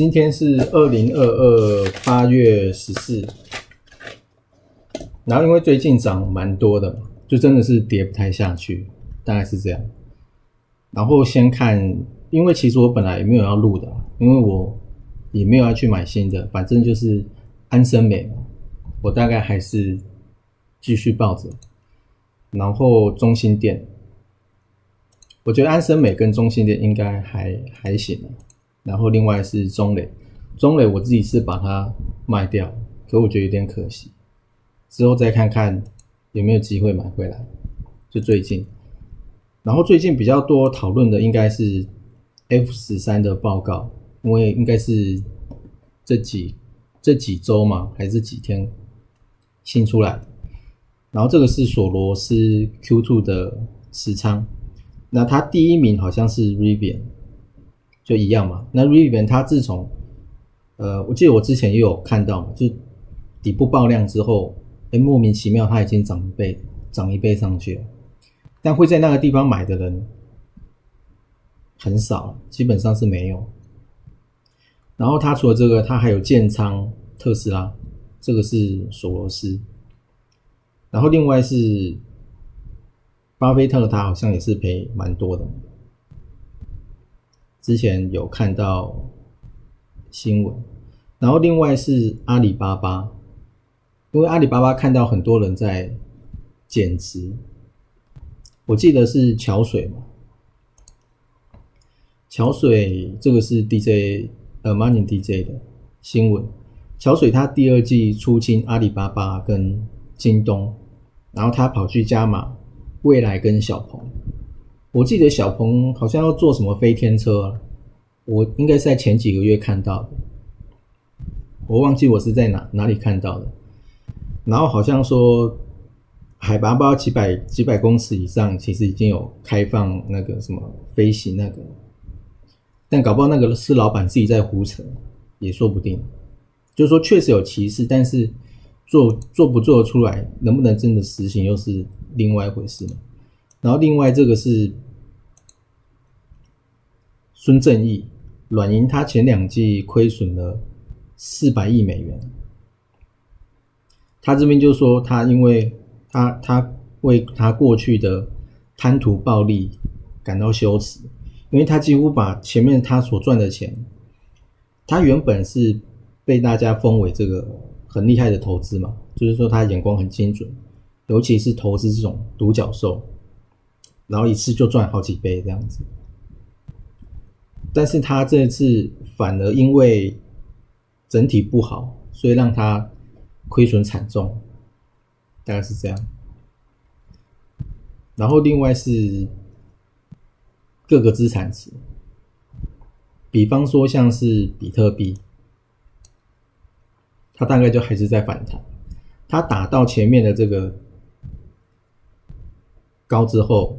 今天是二零二二八月十四，然后因为最近涨蛮多的，就真的是跌不太下去，大概是这样。然后先看，因为其实我本来也没有要录的，因为我也没有要去买新的，反正就是安生美嘛，我大概还是继续抱着。然后中心店，我觉得安生美跟中心店应该还还行然后另外是中磊，中磊我自己是把它卖掉，可我觉得有点可惜，之后再看看有没有机会买回来。就最近，然后最近比较多讨论的应该是 F 十三的报告，因为应该是这几这几周嘛，还是几天新出来的。然后这个是索罗斯 Q two 的持仓，那它第一名好像是 Rivian。就一样嘛。那 Rivian 它自从，呃，我记得我之前也有看到，就底部爆量之后，哎，莫名其妙它已经涨一倍，涨一倍上去了。但会在那个地方买的人很少，基本上是没有。然后它除了这个，它还有建仓特斯拉，这个是索罗斯。然后另外是巴菲特，他好像也是赔蛮多的。之前有看到新闻，然后另外是阿里巴巴，因为阿里巴巴看到很多人在减持，我记得是桥水嘛，桥水这个是 DJ 呃 Money DJ 的新闻，桥水他第二季出清阿里巴巴跟京东，然后他跑去加码未来跟小鹏。我记得小鹏好像要做什么飞天车，我应该是在前几个月看到的，我忘记我是在哪哪里看到的。然后好像说海拔不知道几百几百公尺以上，其实已经有开放那个什么飞行那个，但搞不好那个是老板自己在胡扯，也说不定。就是说确实有歧视，但是做做不做得出来，能不能真的实行，又是另外一回事了。然后另外这个是孙正义，软银他前两季亏损了四百亿美元，他这边就说他因为他他为他过去的贪图暴利感到羞耻，因为他几乎把前面他所赚的钱，他原本是被大家封为这个很厉害的投资嘛，就是说他眼光很精准，尤其是投资这种独角兽。然后一次就赚好几倍这样子，但是他这次反而因为整体不好，所以让他亏损惨重，大概是这样。然后另外是各个资产值，比方说像是比特币，它大概就还是在反弹，它打到前面的这个高之后。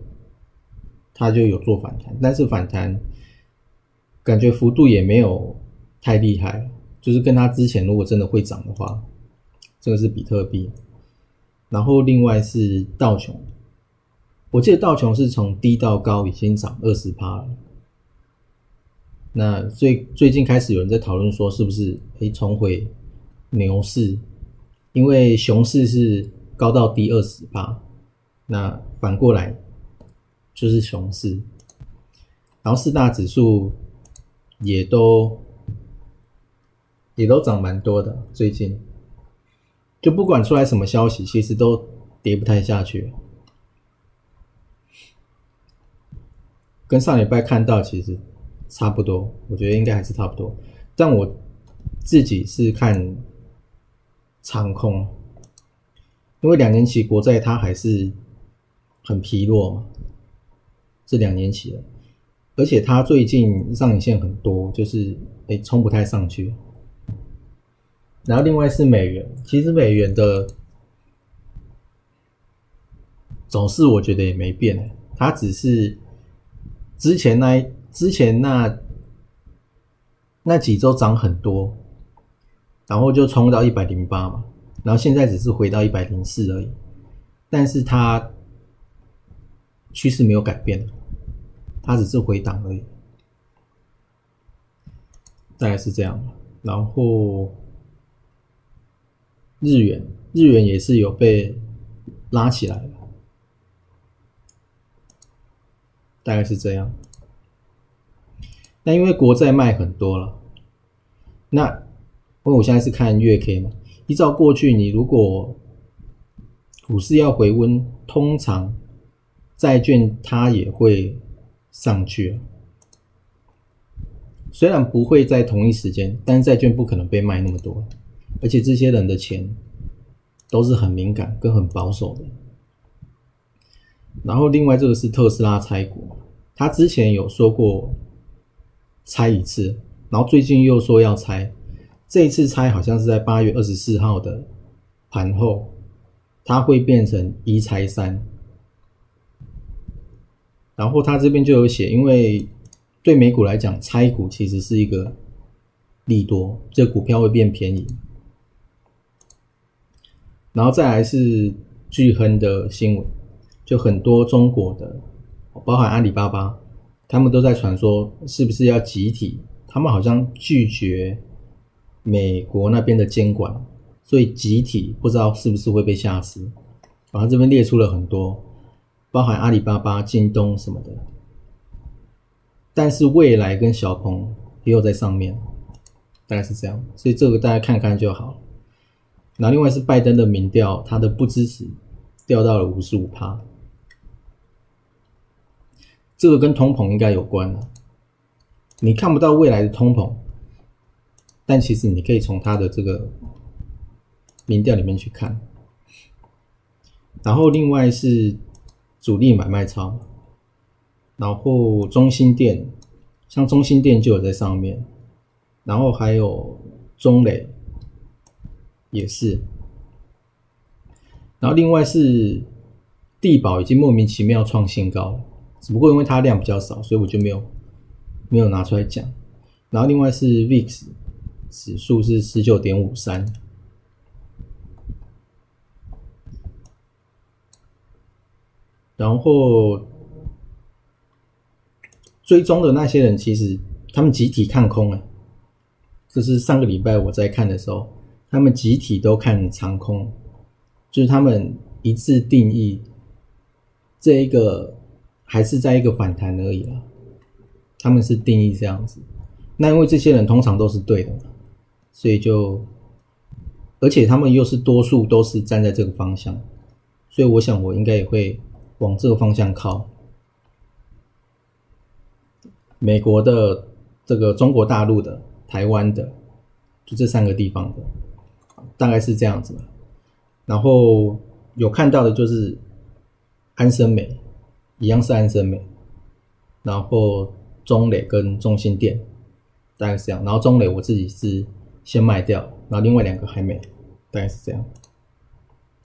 它就有做反弹，但是反弹感觉幅度也没有太厉害，就是跟它之前如果真的会涨的话，这个是比特币，然后另外是道琼，我记得道琼是从低到高已经涨二十趴了，那最最近开始有人在讨论说是不是诶重回牛市，因为熊市是高到低二十趴，那反过来。就是熊市，然后四大指数也都也都涨蛮多的，最近就不管出来什么消息，其实都跌不太下去，跟上礼拜看到其实差不多，我觉得应该还是差不多，但我自己是看长空，因为两年期国债它还是很疲弱嘛。这两年起了，而且它最近上影线很多，就是哎冲不太上去，然后另外是美元，其实美元的走势我觉得也没变，它只是之前那之前那那几周涨很多，然后就冲到一百零八嘛，然后现在只是回到一百零四而已，但是它趋势没有改变，它只是回档而已，大概是这样，然后。日元，日元也是有被拉起来的，大概是这样。那因为国债卖很多了，那因为我现在是看月 K 嘛，依照过去，你如果股市要回温，通常债券它也会上去了，虽然不会在同一时间，但是债券不可能被卖那么多。而且这些人的钱都是很敏感跟很保守的。然后另外这个是特斯拉拆股，他之前有说过拆一次，然后最近又说要拆，这一次拆好像是在八月二十四号的盘后，它会变成一拆三。然后他这边就有写，因为对美股来讲，拆股其实是一个利多，这股票会变便宜。然后再来是巨亨的新闻，就很多中国的，包含阿里巴巴，他们都在传说是不是要集体？他们好像拒绝美国那边的监管，所以集体不知道是不是会被吓死。然后这边列出了很多，包含阿里巴巴、京东什么的，但是未来跟小鹏也有在上面，大概是这样，所以这个大家看看就好。那另外是拜登的民调，他的不支持掉到了五十五趴，这个跟通膨应该有关了。你看不到未来的通膨，但其实你可以从他的这个民调里面去看。然后另外是主力买卖超，然后中心店，像中心店就有在上面，然后还有中磊。也是，然后另外是地保已经莫名其妙创新高，只不过因为它量比较少，所以我就没有没有拿出来讲。然后另外是 VIX 指数是十九点五三，然后追踪的那些人其实他们集体看空了，这是上个礼拜我在看的时候。他们集体都看长空，就是他们一致定义这一个还是在一个反弹而已了。他们是定义这样子，那因为这些人通常都是对的，所以就而且他们又是多数都是站在这个方向，所以我想我应该也会往这个方向靠。美国的、这个中国大陆的、台湾的，就这三个地方的。大概是这样子，然后有看到的就是安森美，一样是安森美，然后中磊跟中心店大概是这样，然后中磊我自己是先卖掉，然后另外两个还没，大概是这样。